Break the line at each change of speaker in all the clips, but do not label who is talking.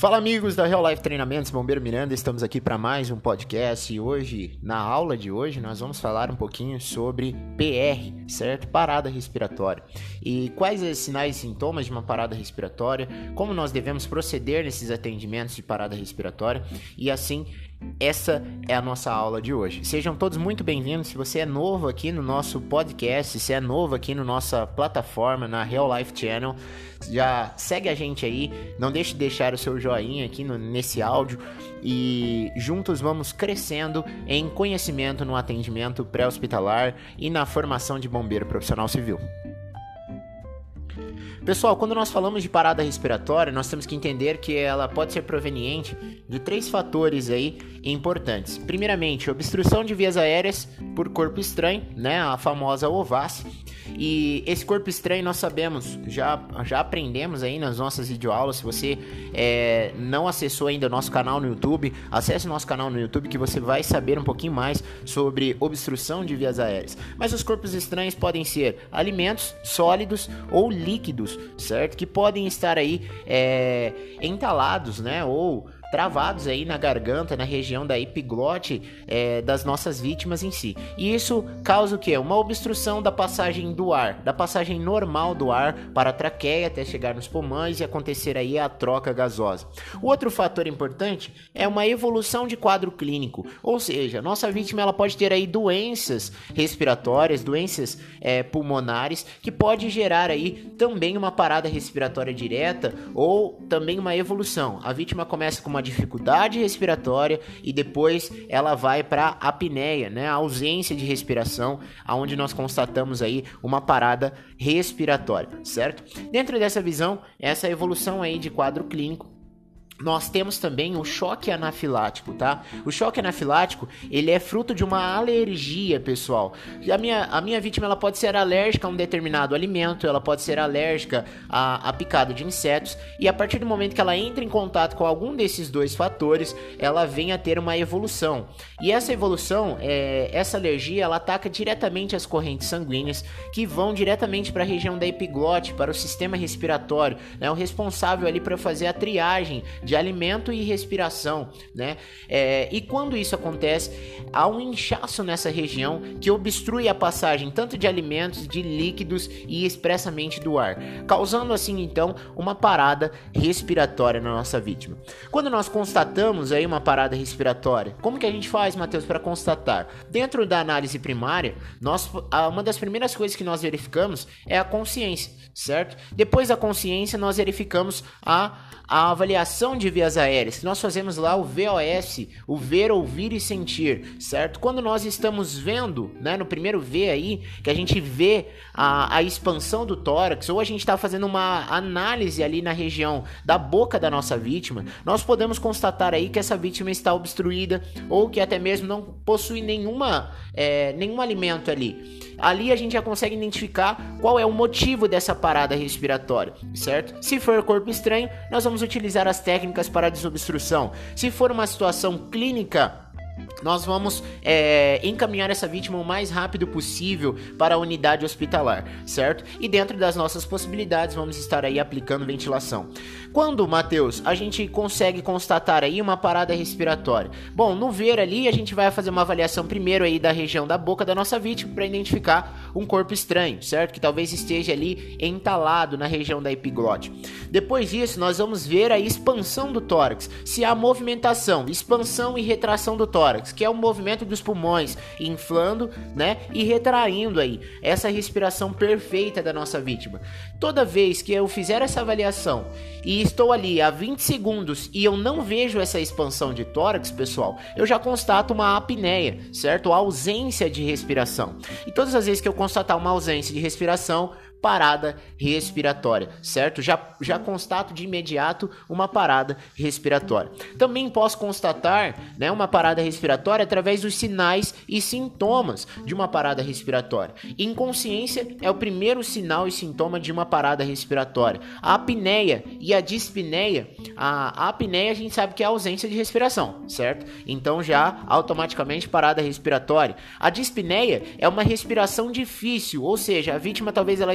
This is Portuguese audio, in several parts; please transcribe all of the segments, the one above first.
Fala amigos da Real Life Treinamentos, Bombeiro Miranda, estamos aqui para mais um podcast e hoje, na aula de hoje, nós vamos falar um pouquinho sobre PR, certo? Parada respiratória. E quais os sinais e sintomas de uma parada respiratória, como nós devemos proceder nesses atendimentos de parada respiratória e assim essa é a nossa aula de hoje. Sejam todos muito bem-vindos. Se você é novo aqui no nosso podcast, se é novo aqui na no nossa plataforma, na Real Life Channel, já segue a gente aí. Não deixe de deixar o seu joinha aqui no, nesse áudio e juntos vamos crescendo em conhecimento no atendimento pré-hospitalar e na formação de bombeiro profissional civil. Pessoal, quando nós falamos de parada respiratória, nós temos que entender que ela pode ser proveniente de três fatores aí importantes. Primeiramente, obstrução de vias aéreas por corpo estranho, né, a famosa OVAS. E esse corpo estranho nós sabemos, já, já aprendemos aí nas nossas videoaulas. Se você é, não acessou ainda o nosso canal no YouTube, acesse o nosso canal no YouTube que você vai saber um pouquinho mais sobre obstrução de vias aéreas. Mas os corpos estranhos podem ser alimentos sólidos ou líquidos, certo? Que podem estar aí é, entalados, né? Ou travados aí na garganta, na região da epiglote é, das nossas vítimas em si. E isso causa o que? Uma obstrução da passagem do ar, da passagem normal do ar para a traqueia até chegar nos pulmões e acontecer aí a troca gasosa. O outro fator importante é uma evolução de quadro clínico, ou seja, nossa vítima ela pode ter aí doenças respiratórias, doenças é, pulmonares que pode gerar aí também uma parada respiratória direta ou também uma evolução. A vítima começa com uma uma dificuldade respiratória e depois ela vai para apneia, né, a ausência de respiração, aonde nós constatamos aí uma parada respiratória, certo? Dentro dessa visão, essa evolução aí de quadro clínico nós temos também o choque anafilático, tá? O choque anafilático, ele é fruto de uma alergia, pessoal. A minha, a minha vítima, ela pode ser alérgica a um determinado alimento, ela pode ser alérgica a, a picada de insetos, e a partir do momento que ela entra em contato com algum desses dois fatores, ela vem a ter uma evolução. E essa evolução, é, essa alergia, ela ataca diretamente as correntes sanguíneas, que vão diretamente para a região da epiglote, para o sistema respiratório, né? O responsável ali para fazer a triagem de alimento e respiração, né? É, e quando isso acontece, há um inchaço nessa região que obstrui a passagem tanto de alimentos, de líquidos e expressamente do ar, causando assim então uma parada respiratória na nossa vítima. Quando nós constatamos aí uma parada respiratória, como que a gente faz, Matheus, para constatar? Dentro da análise primária, nós, uma das primeiras coisas que nós verificamos é a consciência, certo? Depois da consciência, nós verificamos a a avaliação de vias aéreas. Nós fazemos lá o VOS, o ver, ouvir e sentir, certo? Quando nós estamos vendo, né, no primeiro V aí, que a gente vê a, a expansão do tórax, ou a gente está fazendo uma análise ali na região da boca da nossa vítima, nós podemos constatar aí que essa vítima está obstruída ou que até mesmo não possui nenhuma, é, nenhum alimento ali. Ali a gente já consegue identificar qual é o motivo dessa parada respiratória, certo? Se for corpo estranho, nós vamos utilizar as técnicas para desobstrução. Se for uma situação clínica nós vamos é, encaminhar essa vítima o mais rápido possível para a unidade hospitalar, certo? E dentro das nossas possibilidades, vamos estar aí aplicando ventilação. Quando, Matheus, a gente consegue constatar aí uma parada respiratória? Bom, no ver ali, a gente vai fazer uma avaliação primeiro aí da região da boca da nossa vítima para identificar um corpo estranho, certo? Que talvez esteja ali entalado na região da epiglote. Depois disso, nós vamos ver a expansão do tórax, se há movimentação, expansão e retração do tórax, que é o movimento dos pulmões inflando, né, e retraindo aí essa respiração perfeita da nossa vítima. Toda vez que eu fizer essa avaliação e estou ali há 20 segundos e eu não vejo essa expansão de tórax, pessoal, eu já constato uma apneia, certo? A ausência de respiração. E todas as vezes que eu constatar uma ausência de respiração, parada respiratória, certo? Já, já constato de imediato uma parada respiratória. Também posso constatar né, uma parada respiratória através dos sinais e sintomas de uma parada respiratória. Inconsciência é o primeiro sinal e sintoma de uma parada respiratória. A apneia e a dispneia, a, a apneia a gente sabe que é a ausência de respiração, certo? Então já automaticamente parada respiratória. A dispneia é uma respiração difícil, ou seja, a vítima talvez ela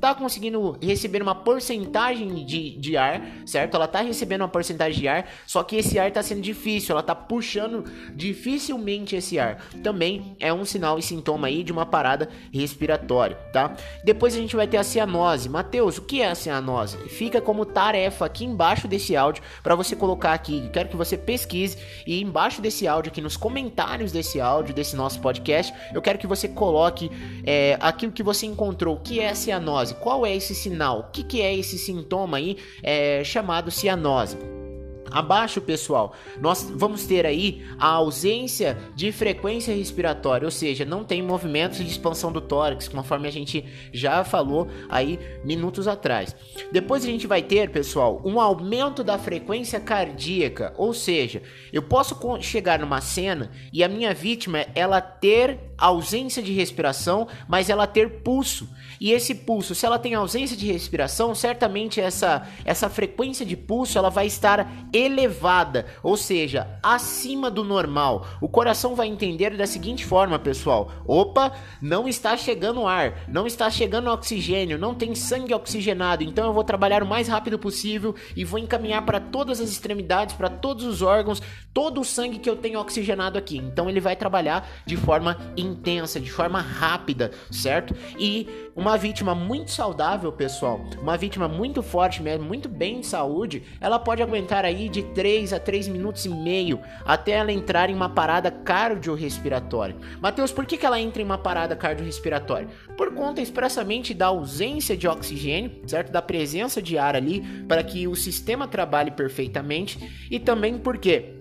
tá conseguindo receber uma porcentagem de, de ar, certo? Ela tá recebendo uma porcentagem de ar, só que esse ar tá sendo difícil, ela tá puxando dificilmente esse ar. Também é um sinal e sintoma aí de uma parada respiratória, tá? Depois a gente vai ter a cianose. Mateus, o que é a cianose? Fica como tarefa aqui embaixo desse áudio para você colocar aqui. Quero que você pesquise e embaixo desse áudio, aqui nos comentários desse áudio, desse nosso podcast, eu quero que você coloque é, aquilo que você encontrou. O que é a cianose? Qual é esse sinal? O que, que é esse sintoma aí é, chamado cianose? Abaixo, pessoal, nós vamos ter aí a ausência de frequência respiratória, ou seja, não tem movimentos de expansão do tórax, conforme a gente já falou aí minutos atrás. Depois a gente vai ter, pessoal, um aumento da frequência cardíaca, ou seja, eu posso chegar numa cena e a minha vítima ela ter ausência de respiração, mas ela ter pulso. E esse pulso, se ela tem ausência de respiração, certamente essa essa frequência de pulso ela vai estar elevada, ou seja, acima do normal. O coração vai entender da seguinte forma, pessoal: opa, não está chegando ar, não está chegando oxigênio, não tem sangue oxigenado, então eu vou trabalhar o mais rápido possível e vou encaminhar para todas as extremidades, para todos os órgãos, todo o sangue que eu tenho oxigenado aqui. Então ele vai trabalhar de forma intensa, de forma rápida, certo? E uma vítima muito saudável, pessoal, uma vítima muito forte mesmo, muito bem de saúde, ela pode aguentar aí de 3 a 3 minutos e meio até ela entrar em uma parada cardiorrespiratória. Mateus, por que, que ela entra em uma parada cardiorrespiratória? Por conta expressamente da ausência de oxigênio, certo? Da presença de ar ali para que o sistema trabalhe perfeitamente e também porque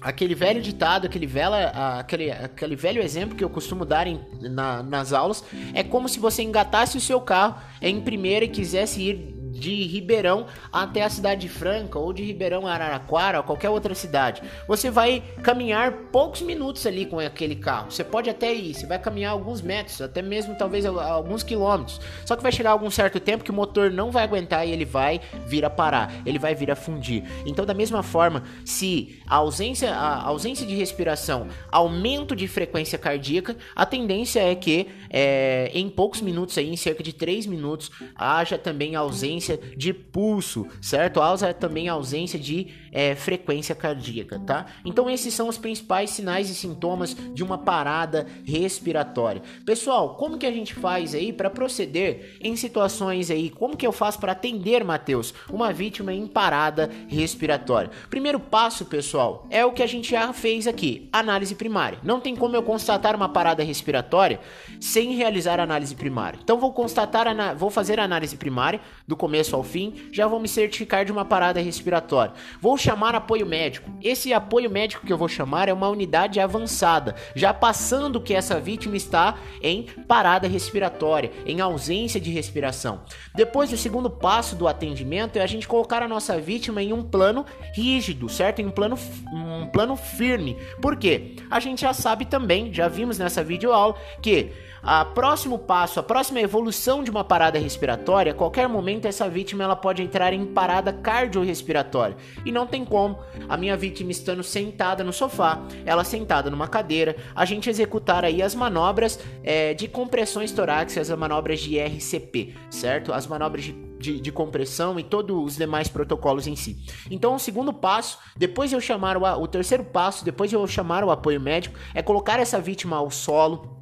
aquele velho ditado, aquele, vela, aquele, aquele velho exemplo que eu costumo dar em, na, nas aulas, é como se você engatasse o seu carro em primeira e quisesse ir de Ribeirão até a cidade de Franca ou de Ribeirão a Araraquara ou qualquer outra cidade. Você vai caminhar poucos minutos ali com aquele carro. Você pode até ir, você vai caminhar alguns metros, até mesmo talvez alguns quilômetros. Só que vai chegar algum certo tempo que o motor não vai aguentar e ele vai vir a parar, ele vai vir a fundir. Então, da mesma forma, se a ausência, a ausência de respiração, aumento de frequência cardíaca, a tendência é que é, em poucos minutos aí, em cerca de 3 minutos, haja também ausência ausência de pulso, certo? Há também ausência de é, frequência cardíaca, tá? Então esses são os principais sinais e sintomas de uma parada respiratória. Pessoal, como que a gente faz aí para proceder em situações aí? Como que eu faço para atender, Mateus, uma vítima em parada respiratória? Primeiro passo, pessoal, é o que a gente já fez aqui, análise primária. Não tem como eu constatar uma parada respiratória sem realizar análise primária. Então vou constatar, vou fazer a análise primária do começo ao fim, já vou me certificar de uma parada respiratória. Vou chamar apoio médico. Esse apoio médico que eu vou chamar é uma unidade avançada, já passando que essa vítima está em parada respiratória, em ausência de respiração. Depois, o segundo passo do atendimento é a gente colocar a nossa vítima em um plano rígido, certo? Em um plano, um plano firme. Por quê? A gente já sabe também, já vimos nessa videoaula, que a próximo passo, a próxima evolução de uma parada respiratória, a qualquer momento essa vítima ela pode entrar em parada cardiorrespiratória. E não tem como a minha vítima estando sentada no sofá, ela sentada numa cadeira, a gente executar aí as manobras é, de compressões torácicas, as manobras de RCP, certo? As manobras de de, de, compressão e todos os demais protocolos em si. Então, o segundo passo, depois de eu chamar o, o terceiro passo, depois de eu chamar o apoio médico, é colocar essa vítima ao solo,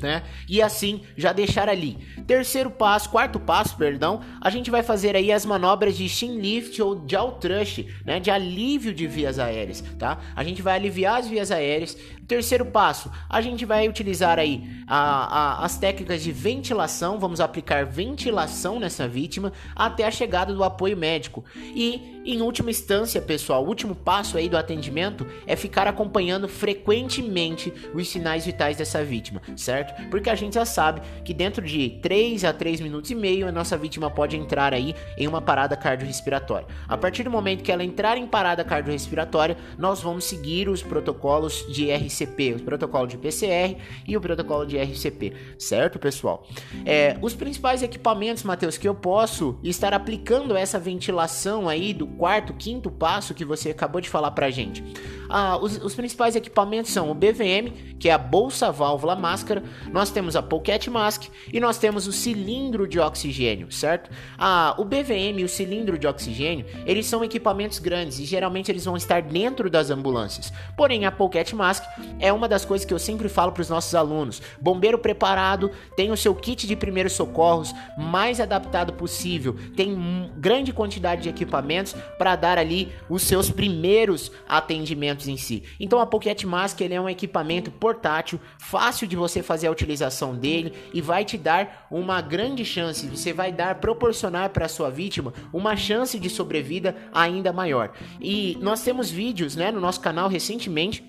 né? E assim já deixar ali. Terceiro passo, quarto passo, perdão, a gente vai fazer aí as manobras de chin lift ou jaw thrust, né? De alívio de vias aéreas, tá? A gente vai aliviar as vias aéreas. Terceiro passo, a gente vai utilizar aí a, a, as técnicas de ventilação, vamos aplicar ventilação nessa vítima até a chegada do apoio médico. E em última instância, pessoal, o último passo aí do atendimento é ficar acompanhando frequentemente os sinais vitais dessa vítima, certo? Certo? Porque a gente já sabe que dentro de 3 a 3 minutos e meio a nossa vítima pode entrar aí em uma parada cardiorrespiratória. A partir do momento que ela entrar em parada cardiorrespiratória, nós vamos seguir os protocolos de RCP, o protocolo de PCR e o protocolo de RCP, certo, pessoal? É, os principais equipamentos, Matheus, que eu posso estar aplicando essa ventilação aí do quarto, quinto passo que você acabou de falar pra gente. Ah, os, os, principais equipamentos são o BVM, que é a bolsa válvula máscara, nós temos a Pocket Mask e nós temos o cilindro de oxigênio, certo? Ah, o BVM e o cilindro de oxigênio, eles são equipamentos grandes e geralmente eles vão estar dentro das ambulâncias. Porém, a Pocket Mask é uma das coisas que eu sempre falo para os nossos alunos. Bombeiro preparado, tem o seu kit de primeiros socorros mais adaptado possível, tem grande quantidade de equipamentos para dar ali os seus primeiros atendimentos em si. Então a Pocket Mask ele é um equipamento portátil, fácil de você fazer a utilização dele e vai te dar uma grande chance, você vai dar proporcionar para sua vítima uma chance de sobrevida ainda maior. E nós temos vídeos, né, no nosso canal recentemente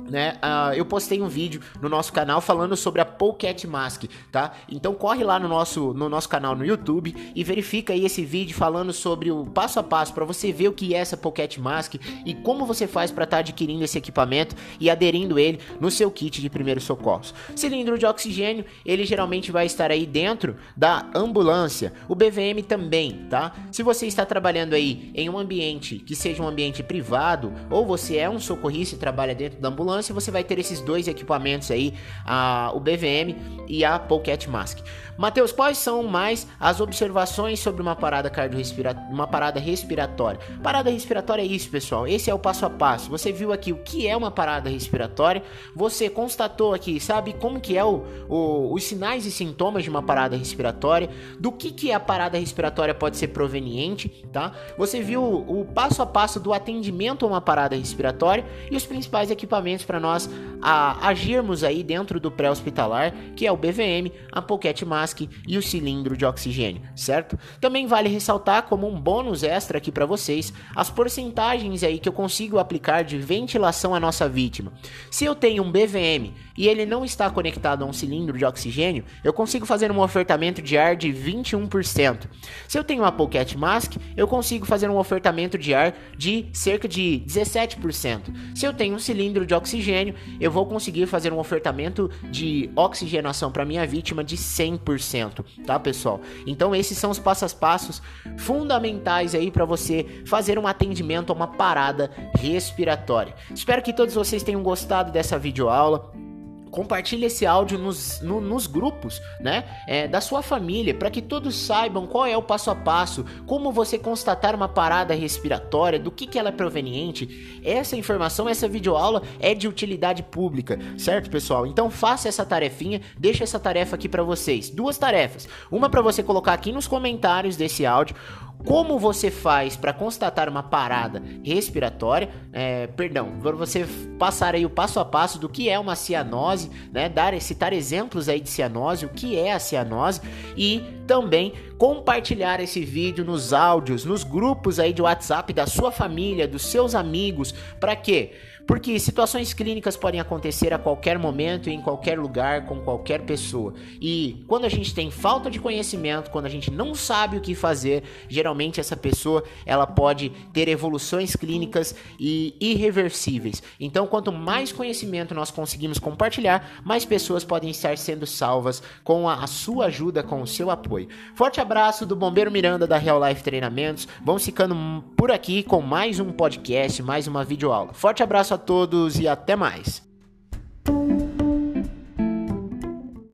né? Uh, eu postei um vídeo no nosso canal falando sobre a Pocket Mask, tá? Então corre lá no nosso, no nosso canal no YouTube e verifica aí esse vídeo falando sobre o passo a passo para você ver o que é essa Pocket Mask e como você faz para estar tá adquirindo esse equipamento e aderindo ele no seu kit de primeiros socorros. Cilindro de oxigênio, ele geralmente vai estar aí dentro da ambulância. O BVM também, tá? Se você está trabalhando aí em um ambiente que seja um ambiente privado ou você é um socorrista e trabalha dentro da ambulância ambulância, você vai ter esses dois equipamentos aí, a, o BVM e a Pocket Mask. Mateus, quais são mais as observações sobre uma parada cardiorrespiratória, uma parada respiratória? Parada respiratória é isso, pessoal. Esse é o passo a passo. Você viu aqui o que é uma parada respiratória, você constatou aqui, sabe como que é o, o, os sinais e sintomas de uma parada respiratória, do que que a parada respiratória pode ser proveniente, tá? Você viu o passo a passo do atendimento a uma parada respiratória e os principais equipamentos para nós a, agirmos aí dentro do pré-hospitalar, que é o BVM, a Pocket Mask e o cilindro de oxigênio, certo? Também vale ressaltar como um bônus extra aqui para vocês as porcentagens aí que eu consigo aplicar de ventilação à nossa vítima. Se eu tenho um BVM e ele não está conectado a um cilindro de oxigênio, eu consigo fazer um ofertamento de ar de 21%. Se eu tenho uma Pocket Mask, eu consigo fazer um ofertamento de ar de cerca de 17%. Se eu tenho um cilindro de oxigênio, eu vou conseguir fazer um ofertamento de oxigenação para minha vítima de 100% tá, pessoal? Então esses são os passos a passos fundamentais aí para você fazer um atendimento a uma parada respiratória. Espero que todos vocês tenham gostado dessa videoaula compartilhe esse áudio nos, no, nos grupos, né, é, da sua família, para que todos saibam qual é o passo a passo, como você constatar uma parada respiratória, do que, que ela é proveniente. Essa informação, essa videoaula é de utilidade pública, certo, pessoal? Então faça essa tarefinha, deixa essa tarefa aqui para vocês. Duas tarefas. Uma para você colocar aqui nos comentários desse áudio como você faz para constatar uma parada respiratória, é, perdão, você passar aí o passo a passo do que é uma cianose, né, dar citar exemplos aí de cianose, o que é a cianose e também compartilhar esse vídeo nos áudios, nos grupos aí de WhatsApp da sua família, dos seus amigos, para quê? Porque situações clínicas podem acontecer a qualquer momento em qualquer lugar com qualquer pessoa. E quando a gente tem falta de conhecimento, quando a gente não sabe o que fazer, geralmente essa pessoa ela pode ter evoluções clínicas e irreversíveis. Então, quanto mais conhecimento nós conseguimos compartilhar, mais pessoas podem estar sendo salvas com a, a sua ajuda, com o seu apoio. Forte abraço do Bombeiro Miranda da Real Life Treinamentos. Vamos ficando por aqui com mais um podcast, mais uma videoaula. Forte abraço a todos e até mais.